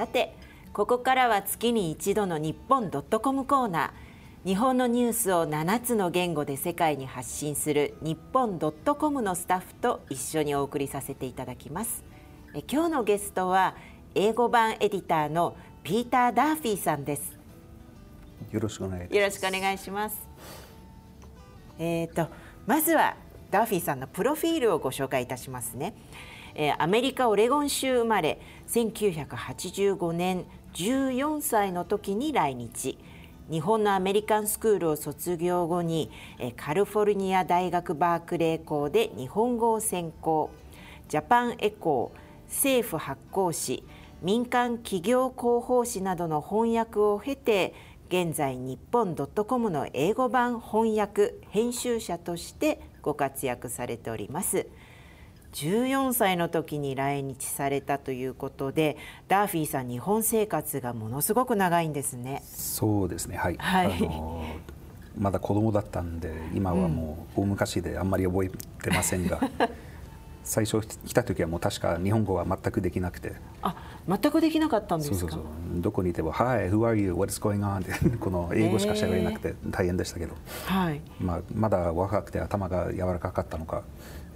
さてここからは月に一度の日本ドットコムコーナー。日本のニュースを7つの言語で世界に発信する日本ドットコムのスタッフと一緒にお送りさせていただきます。え今日のゲストは英語版エディターのピーター・ダーフィーさんです。よろしくお願いします。よろしくお願いします。えーとまずはダーフィーさんのプロフィールをご紹介いたしますね。えアメリカ・オレゴン州生まれ1985年14歳の時に来日日本のアメリカンスクールを卒業後にカリフォルニア大学バークレー校で日本語を専攻ジャパンエコー政府発行誌民間企業広報誌などの翻訳を経て現在日本ドットコムの英語版翻訳編集者としてご活躍されております。14歳の時に来日されたということでダーフィーさん日本生活がものすごく長いんですね。そうですね。はい、はい、あのまだ子供だったんで今はもう大昔であんまり覚えてませんが、うん、最初来た時はもう確か日本語は全くできなくて。あ全くできなかったんですか？そうそうそう。どこにいても「Hi, who are you? What's going on?」ってこの英語しか喋れなくて大変でしたけど、えー、はい。まあ、まだ若くて頭が柔らかかったのか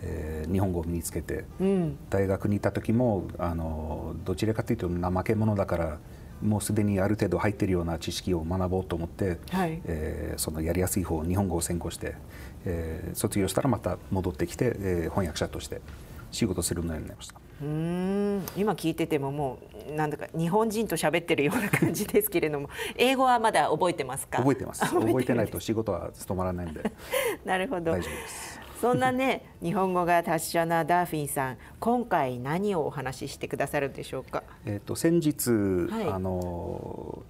えー、日本語を身につけて、うん、大学にいた時もあのどちらかというと怠け者だからもうすでにある程度入っているような知識を学ぼうと思って、はい、えー、そのやりやすい方日本語を専攻して、えー、卒業したらまた戻ってきて、えー、翻訳者として仕事するようになりました。うん。今聞いててももうなんだか日本人と喋ってるような感じですけれども 英語はまだ覚えてますか？覚えてま す。覚えてないと仕事は務まらないんで。なるほど。大丈夫ですそんなね日本語が達者なダーフィンさん今回何をお話ししてくださるんでしょうか？えっ、と先日、はい、あの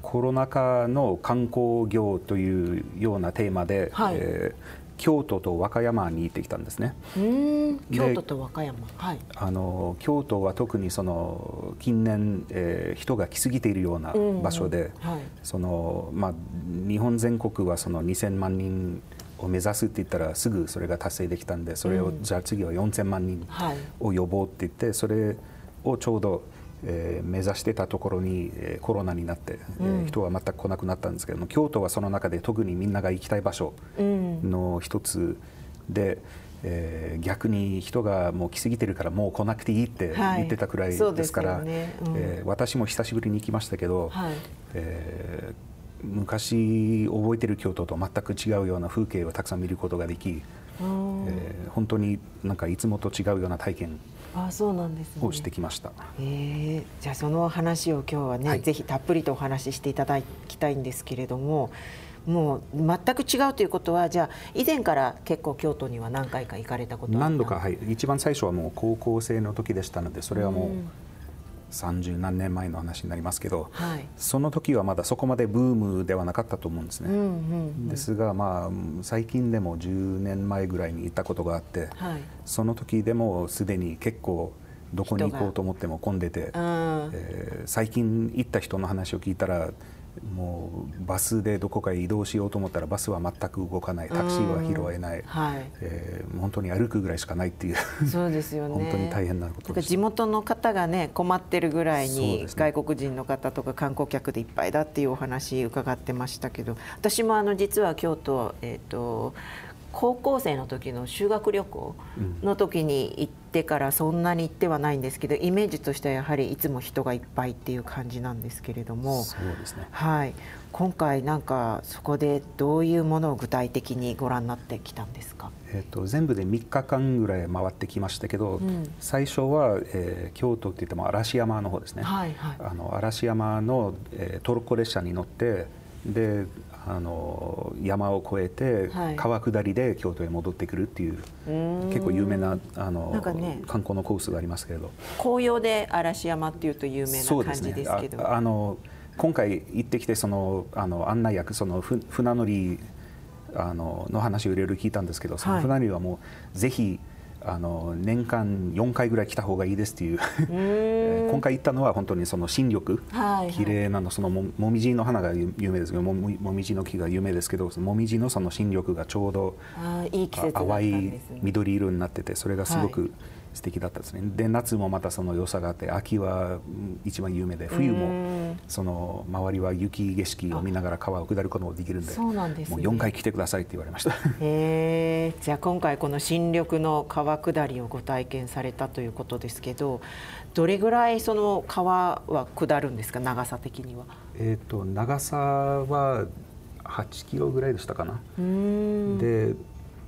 コロナ禍の観光業というようなテーマで、はい、えー京都と和歌山に行ってきたんですね。京都と和歌山、はい、あの京都は特にその近年、えー、人が来すぎているような場所で、うん。うんはい、そのまあ日本全国はその2000万人を目指すって言ったらすぐそれが達成できたんでそれを、じゃあ次は4,000万人を呼ぼうって言ってそれをちょうど、えー、目指してたところに、えー、コロナになって、えー、人は全く来なくなったんですけども京都はその中で特にみんなが行きたい場所の一つで。えー、逆に人がもう来すぎてるからもう来なくていいって言ってたくらいですから、ね。うん、えー、私も久しぶりに行きましたけど、はい、えー昔覚えてる京都と全く違うような風景をたくさん見ることができ、えー、本当になんかいつもと違うような体験あそうなんです、ね、をしてきました。えー、じゃあその話を今日はね、はい、ぜひたっぷりとお話ししていただきたいんですけれども。もう全く違うということはじゃあ以前から結構京都には何回か行かれたこと何度かはい。一番最初はもう高校生の時でしたのでそれはもう30何年前の話になりますけど、はい、その時はまだそこまでブームではなかったと思うんですね。うんうんうん、ですが、まあ、最近でも10年前ぐらいに行ったことがあって、はい、その時でもすでに結構どこに行こうと思っても混んでて、えー、最近行った人の話を聞いたらもうバスでどこかへ移動しようと思ったらバスは全く動かない。タクシーは拾えない、はい、えー、本当に歩くぐらいしかないっていう。そうですよね。本当に大変なこと地元の方がね困ってるぐらいに外国人の方とか観光客でいっぱいだっていうお話伺ってましたけど私もあの実は京都、えーと高校生の時の修学旅行の時に行ってからそんなに行ってはないんですけどイメージとしてはやはりいつも人がいっぱいっていう感じなんですけれどもそうですね、はい、今回なんかそこでどういうものを具体的にご覧になってきたんですか、えーと、全部で3日間ぐらい回ってきましたけど、うん、最初は、えー、京都って言っても嵐山の方ですね、はいはい、あの嵐山の、えー、トルコ列車に乗ってであの山を越えて、川下りで京都へ戻ってくるっていう結構有名なあの、ね、観光のコースがありますけれど。紅葉で嵐山っていうと有名な感じですけど、ね、あの今回行ってきてそのあの案内役その船乗りあのの話をいろいろ聞いたんですけどその船乗りはもう、ぜひあの年間4回ぐらい来た方がいいですっていう。今回行ったのは本当にその新緑、はいはい、綺麗なのそのももみじの花が有名ですけどももみじの木が有名ですけどもみじのその新緑がちょうどいい季節、淡い緑色になっててそれがすごく、はい素敵だったですね。で夏もまたその良さがあって秋は一番有名で冬もその周りは雪景色を見ながら川を下ることもできるんでそうなんです、ね、もう4回来てくださいって言われました。へじゃあ今回この新緑の川下りをご体験されたということですけどどれぐらいその川は下るんですか？長さ的には。えっ、と長さは8キロぐらいでしたかな。で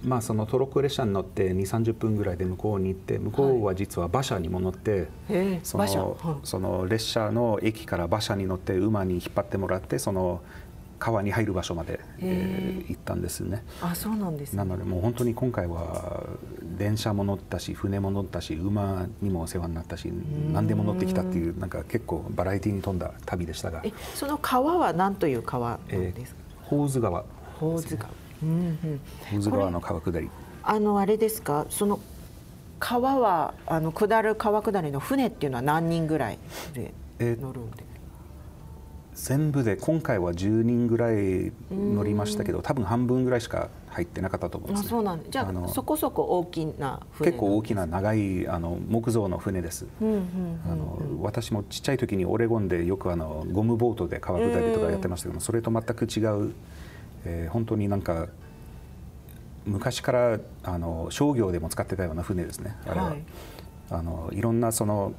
まあ、そのトロッコ列車に乗って2 3 0分ぐらいで向こうに行って向こうは実は馬車にも乗って、はい、そのその列車の駅から馬車に乗って馬に引っ張ってもらってその川に入る場所まで、え。ー、行ったんですね。あそうなんです、ね、なのでもう本当に今回は電車も乗ったし船も乗ったし馬にもお世話になったし何でも乗ってきたっていうなんか結構バラエティーに富んだ旅でしたが。その川は何という川なんですか、えー、ホーズ川、ホーズ川うんうん、川の川下り。あのあれですか？その川はあの下る川下りの船っていうのは何人ぐらいで乗るんで、全部で今回は10人ぐらい乗りましたけど多分半分ぐらいしか入ってなかったと思います、ね、あそうなんじゃあそこそこ大きな船結構大きな長いあの木造の船です、あの私もちっちゃい時にオレゴンでよくあのゴムボートで川下りとかやってましたけど、それと全く違うえー、本当になんか昔からあの商業でも使ってたような船ですね。あれは、はい、あのいろんなその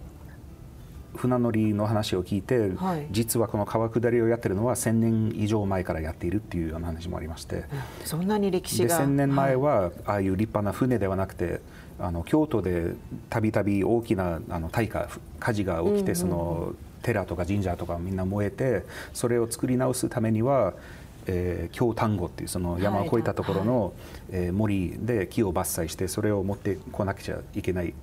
船乗りの話を聞いて、はい、実はこの川下りをやってるのは1000年以上前からやっているっていうような話もありまして。そんなに歴史が。1000年前は、ああいう立派な船ではなくてあの京都でたびたび大きなあの大火火事が起きて、その寺とか神社とかみんな燃えてそれを作り直すためにはえー、京丹後っていうその山を越えたところの、はい、えー、森で木を伐採してそれを持ってこなくちゃいけない、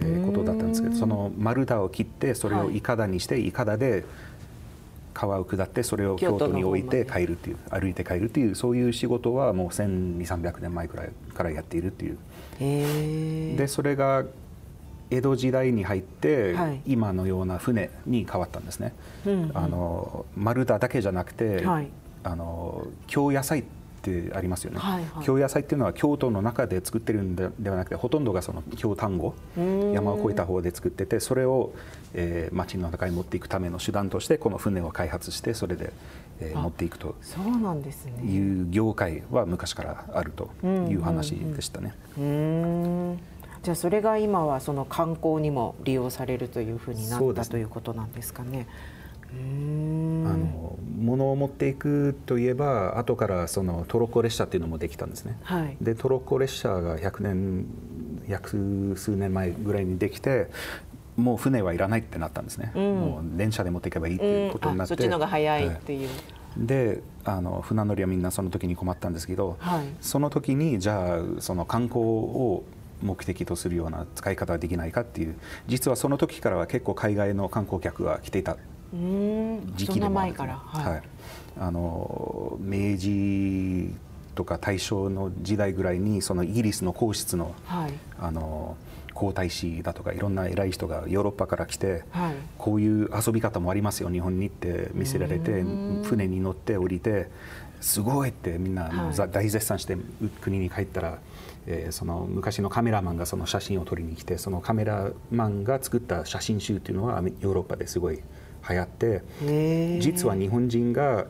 えー、ことだったんですけどその丸太を切ってそれをいかだにして、い、かだで川を下ってそれを京都に置いて帰るっていう歩いて帰るっていうそういう仕事はもう1200300年前くらいからやっているっていう。でそれが江戸時代に入って、はい、今のような船に変わったんですね。うんうん、あの丸太だけじゃなくて、はい、あの京野菜ってありますよね、はいはい、京野菜っていうのは京都の中で作ってるんではなくてほとんどがその京丹後山を越えた方で作っててそれを、えー、町の中に持っていくための手段としてこの船を開発してそれで、えー、持っていくとそうなんですね。いう業界は昔からあるという話でしたね。じゃあそれが今はその観光にも利用されるというふうになった、ね、ということなんですかね。あの物を持っていくといえば後からそのトロッコ列車っていうのもできたんですね。はい、でトロッコ列車が100年約数年前ぐらいにできてもう船はいらないってなったんですね、うん、もう電車で持っていけばいいっていうことになって、うん、そっちのが早いっていう。であの船乗りはみんなその時に困ったんですけど、はい、その時にじゃあその観光を目的とするような使い方はできないかっていう実はその時からは結構海外の観光客が来ていた時期でもある、ね、はい、はい、あの明治とか大正の時代ぐらいにそのイギリスの皇室のはい、あの皇太子だとかいろんな偉い人がヨーロッパから来て、はい、こういう遊び方もありますよ日本にって見せられて船に乗って降りてすごいってみんな、はい、大絶賛して国に帰ったら、えー、その昔のカメラマンがその写真を撮りに来てそのカメラマンが作った写真集っていうのはヨーロッパですごい流行って実は日本人が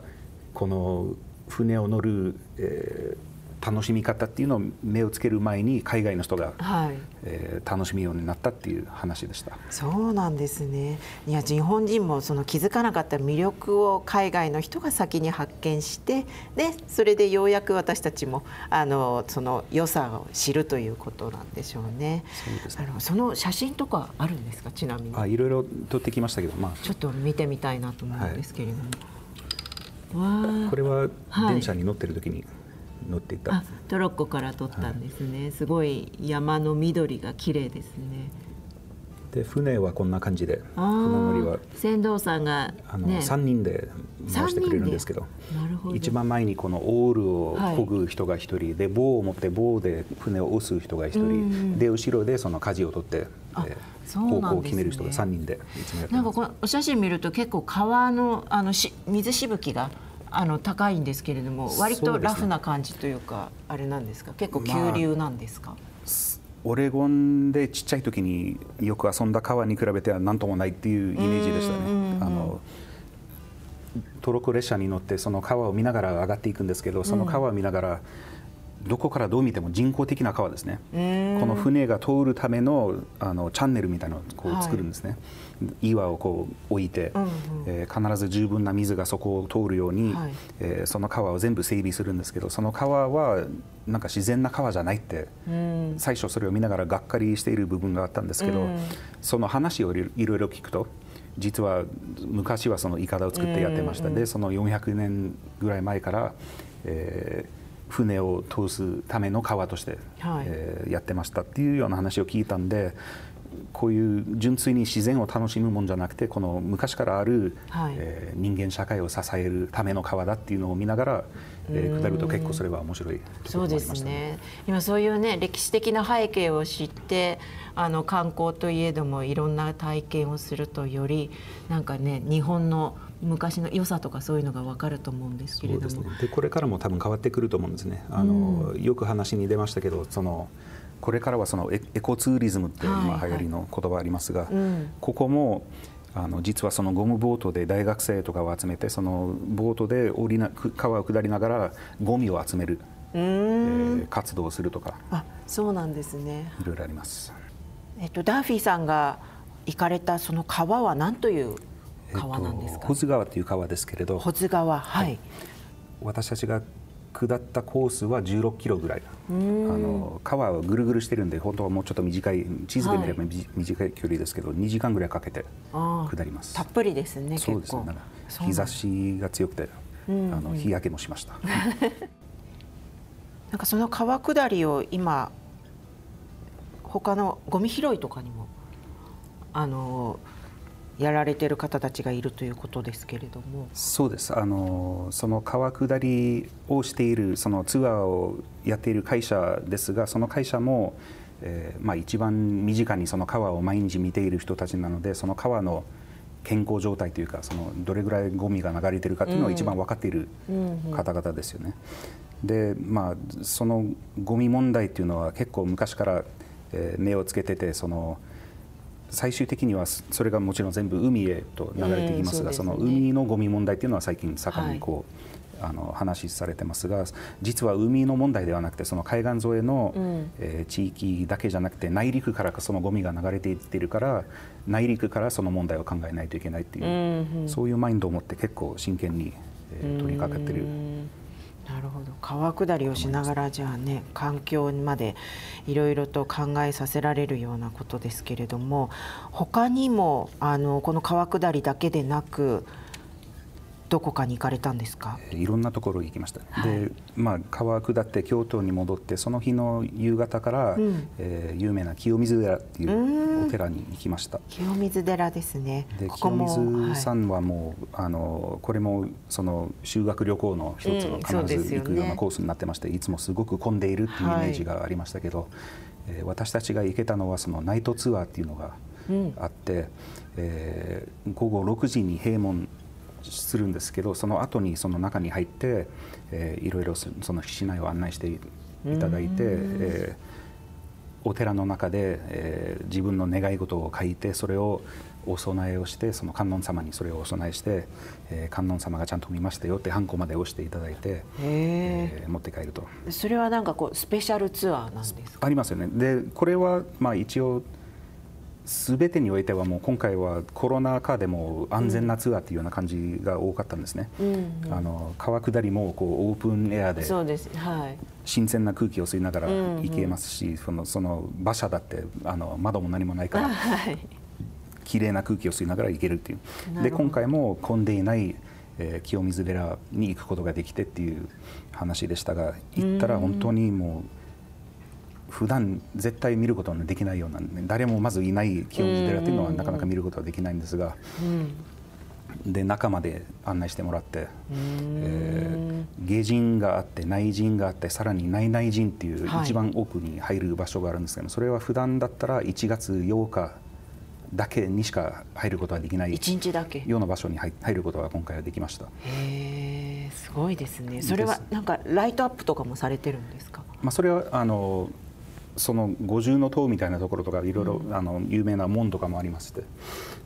この船を乗る、えー、楽しみ方っていうのを目をつける前に海外の人が、はい。えー、楽しむようになったっていう話でした。そうなんですね。いや日本人もその気づかなかった魅力を海外の人が先に発見してでそれでようやく私たちもあのその良さを知るということなんでしょうね。そうですね。その写真とかあるんですか？ちなみに。あいろいろ撮ってきましたけど、まあ、ちょっと見てみたいなと思うんですけれども、はい、これは電車に乗ってる時に、はい乗っていた。トロッコから撮ったんですね、はい、すごい山の緑が綺麗ですね。で船はこんな感じで船乗りは船頭さんが、あの3人で回してくれるんですけど一番前にこのオールを漕ぐ人が1人、はい、で棒を持って棒で船を押す人が1人、うん、で後ろでその舵を取って。方向を決める人が3人でなんかこのお写真見ると結構川のあのし水しぶきがあの高いんですけれども割とラフな感じというかあれなんですか？結構急流なんですか、まあオレゴンでちっちゃい時によく遊んだ川に比べては何ともないっていうイメージでしたね。あのトロッコ列車に乗ってその川を見ながら上がっていくんですけどその川を見ながらどこからどう見ても人工的な川ですね。この船が通るためのあのチャンネルみたいなのをこう作るんですね、はい、岩をこう置いて、うんうん、えー、必ず十分な水がそこを通るように、はい、えー、その川を全部整備するんですけどその川はなんか自然な川じゃないって、うん、最初それを見ながらがっかりしている部分があったんですけど、うん、その話をいろいろ聞くと実は昔はそのいかだを作ってやってました、うんうん、でその400年ぐらい前から、えー船を通すための川として、はい、えー、やってましたっていうような話を聞いたんでこういう純粋に自然を楽しむもんじゃなくてこの昔からある、はい、えー、人間社会を支えるための川だっていうのを見ながら、えー、下ると結構それは面白いそうですね。今そういうね歴史的な背景を知ってあの観光といえどもいろんな体験をするとよりなんかね日本の昔の良さとかそういうのが分かると思うんですけれども。で、ね、これからも多分変わってくると思うんですね。あの、うん、よく話に出ましたけどそのこれからはそのエコツーリズムって今流行りの言葉ありますが、はいはいここもあの実はそのゴムボートで大学生とかを集めてそのボートで降りな川を下りながらゴミを集める、えー、活動をするとかあそうなんですね。いろいろあります、えっと、ダーフィーさんが行かれたその川は何という川なんですか、えっと、保津川という川ですけれど保津川はい、はい、私たちが下ったコースは16キロぐらい。あの川はぐるぐるしてるんで本当はもうちょっと短い地図で見れば、はい、短い距離ですけど2時間ぐらいかけて下ります。たっぷりですねそうですね。日差しが強くてあの日焼けもしました。なんかその川下りを今他のゴミ拾いとかにもあのやられている方たちがいるということですけれどもそうですあのその川下りをしているそのツアーをやっている会社ですがその会社も、えーまあ、一番身近にその川を毎日見ている人たちなのでその川の健康状態というかそのどれぐらいゴミが流れてるかというのを一番分かっている方々ですよね。でまあそのゴミ問題というのは結構昔から、えー、目をつけててその。最終的にはそれがもちろん全部海へと流れていきますが、その海のゴミ問題っていうのは最近盛んにこう、あの話されてますが実は海の問題ではなくてその海岸沿いの、え地域だけじゃなくて内陸からそのゴミが流れていってるから内陸からその問題を考えないといけないっていう、そういうマインドを持って結構真剣に、え取り掛かってる。川下りをしながらじゃあね環境までいろいろと考えさせられるようなことですけれども他にもあのこの川下りだけでなくどこかに行かれたんですか？いろんなところ行きました、はい、で、まあ、川下って京都に戻ってその日の夕方から、うん、えー、有名な清水寺っていうお寺に行きました。清水寺ですね。で清水さんはもう、はい、あのこれもその修学旅行の一つの必ず行くようなコースになってまして、うんね、いつもすごく混んでいるっていうイメージがありましたけど、はい、えー、私たちが行けたのはそのナイトツアーっていうのがあって、うん、えー、午後6時に閉門するんですけどその後にその中に入って、えー、いろいろその市内を案内していただいて、えー、お寺の中で、えー、自分の願い事を書いてそれをお供えをしてその観音様にそれをお供えして、えー、観音様がちゃんと見ましたよってハンコまで押していただいて、えー、持って帰ると。それはなんかこうスペシャルツアーなんですか？ありますよね。でこれはまあ一応すべてにおいてはもう今回はコロナ禍でも安全なツアーというような感じが多かったんですね。うんうん、あの川下りもこうオープンエアで新鮮な空気を吸いながら行けますし、そのその馬車だってあの窓も何もないから、はい、綺麗な空気を吸いながら行けるっていう。で今回も混んでいない、えー、清水寺に行くことができてっていう話でしたが行ったら本当にもう。普段絶対見ることのできないような、ね、誰もまずいない清水寺というのはなかなか見ることはできないんですが、で中まで案内してもらって、えー、下陣があって内陣があってさらに内内陣っていう一番奥に入る場所があるんですけど、はい、それは普段だったら1月8日だけにしか入ることはできない1日だけ。ような場所に入ることが今回はできました。へえすごいですね。それはなんかライトアップとかもされてるんですか、まあ、それはあのその五重塔みたいなところとかいろいろ、あの有名な門とかもありまして。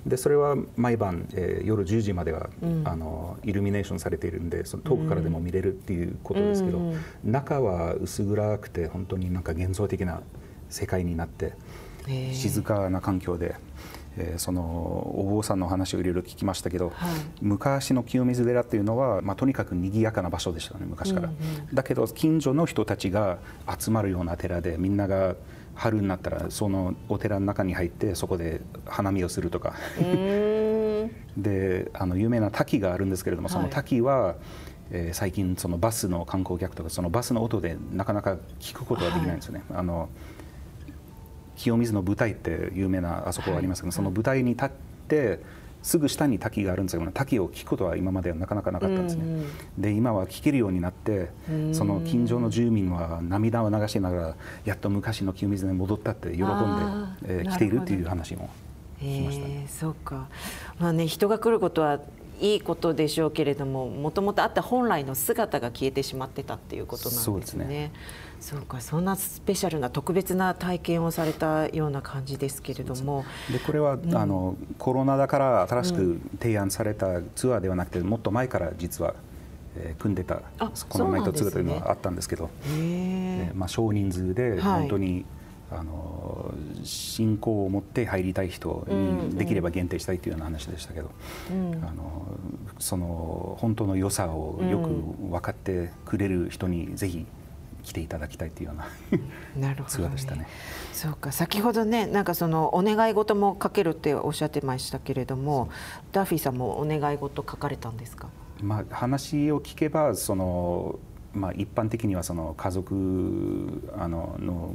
でそれは毎晩、えー、夜10時までは、うん、あのイルミネーションされているんでその遠くからでも見れるっていうことですけど、うん、中は薄暗くて本当になんか幻想的な世界になって静かな環境で。えー、そのお坊さんの話をいろいろ聞きましたけど、はい、昔の清水寺っていうのは、まあ、とにかく賑やかな場所でしたね昔から、うんうん、だけど近所の人たちが集まるような寺でみんなが春になったらそのお寺の中に入ってそこで花見をするとか。であの有名な滝があるんですけれどもその滝は、はい、えー、最近そのバスの観光客とかそのバスの音でなかなか聞くことができないんですよね。はい、あの清水の舞台って有名なあそこがありますけど、はい、その舞台に立ってすぐ下に滝があるんですけど滝を聞くことは今まではなかなかなかったんですね。うんうん、で今は聞けるようになってその近所の住民は涙を流しながらやっと昔の清水に戻ったって喜んで、えー、来ているっていう話もしました、ね、そうか、まあね、人が来ることはいいことでしょうけれどももともとあった本来の姿が消えてしまってたっていうことなんですね。そうね。そうかそんなスペシャルな特別な体験をされたような感じですけれども。でこれは、うん、あのコロナだから新しく提案されたツアーではなくて、もっと前から実は、えー、組んでたこのナイトツアーというのはあったんですけど、ねまあ、少人数で本当に、はいあの信仰を持って入りたい人にできれば限定したいというような話でしたけど、うん。うん、あのその本当の良さをよく分かってくれる人にぜひ来ていただきたいというようななるほど、ね、ね。そうか。先ほどねなんかそのお願い事も書けるっておっしゃってましたけれどもダッフィーさんもお願い事書かれたんですか、まあ、話を聞けばそのまあ、一般的にはその家族あのの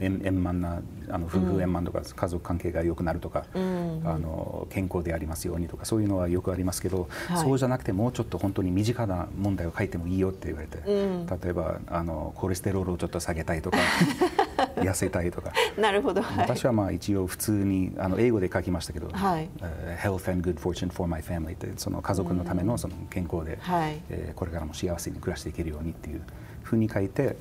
円満なあの夫婦円満とか家族関係が良くなるとか、うん、あの健康でありますようにとかそういうのはよくありますけど、はい、そうじゃなくてもうちょっと本当に身近な問題を書いてもいいよって言われて、うん、例えばあのコレステロールをちょっと下げたいとか 痩せたいとか。なるほど、はい、私はまあ一応普通にあの英語で書きましたけど、はい。uh, Health and good fortune for my family ってその家族のためのその健康で、はい、えー、これからも幸せに暮らしていけるようにっていうふうに書いて、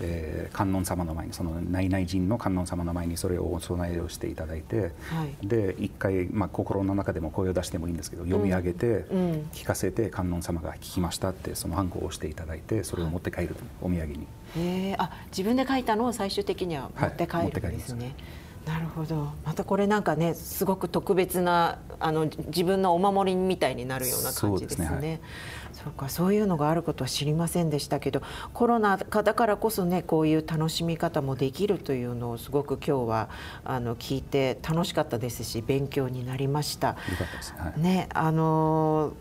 えー、観音様の前にその内々人の観音様の前にそれをお供えをしていただいて、はい、で一回、まあ、心の中でも声を出してもいいんですけど読み上げて、うん、聞かせて観音様が聞きましたってそのハンコを押していただいてそれを持って帰る、お土産に。えあ自分で書いたのを最終的には持って帰るんですね。はいなるほどまたこれなんかねすごく特別なあの自分のお守りみたいになるような感じですね。そう、ねはい、そうかそういうのがあることは知りませんでしたけどコロナ禍だからこそねこういう楽しみ方もできるというのをすごく今日はあの聞いて楽しかったですし勉強になりました。たね。はい、ねあの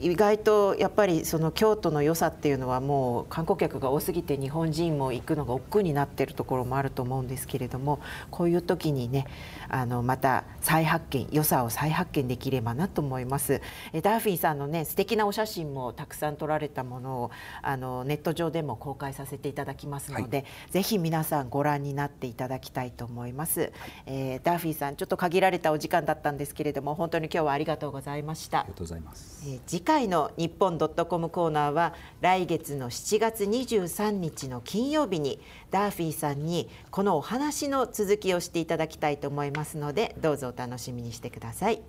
意外とやっぱりその京都の良さっていうのはもう観光客が多すぎて日本人も行くのが億劫になっているところもあると思うんですけれどもこういう時にねあのまた再発見良さを再発見できればなと思います。えダーフィーさんのね素敵なお写真もたくさん撮られたものをあのネット上でも公開させていただきますので、はい、ぜひ皆さんご覧になっていただきたいと思います、はい、えー、ダーフィーさんちょっと限られたお時間だったんですけれども本当に今日はありがとうございました。ありがとうございます、えー、次回の日本ドットコムコーナーは来月の7月23日の金曜日にダーフィーさんにこのお話の続きをしていただきたいと思いますのでどうぞお楽しみにしてください。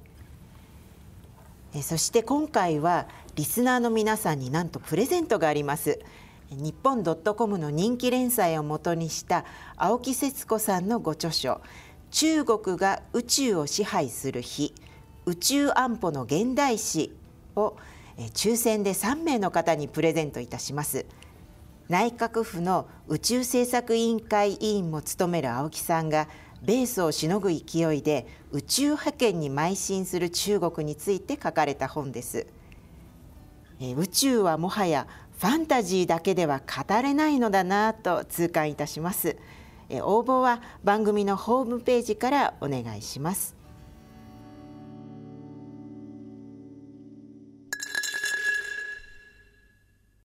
そして今回はリスナーの皆さんになんとプレゼントがあります。日本ドットコムの人気連載をもとにした青木節子さんのご著書中国が宇宙を支配する日宇宙安保の現代史を抽選で3名の方にプレゼントいたします。内閣府の宇宙政策委員会委員も務める青木さんがベースをしのぐ勢いで宇宙派遣に邁進する中国について書かれた本です。宇宙はもはやファンタジーだけでは語れないのだなと痛感いたします。応募は番組のホームページからお願いします。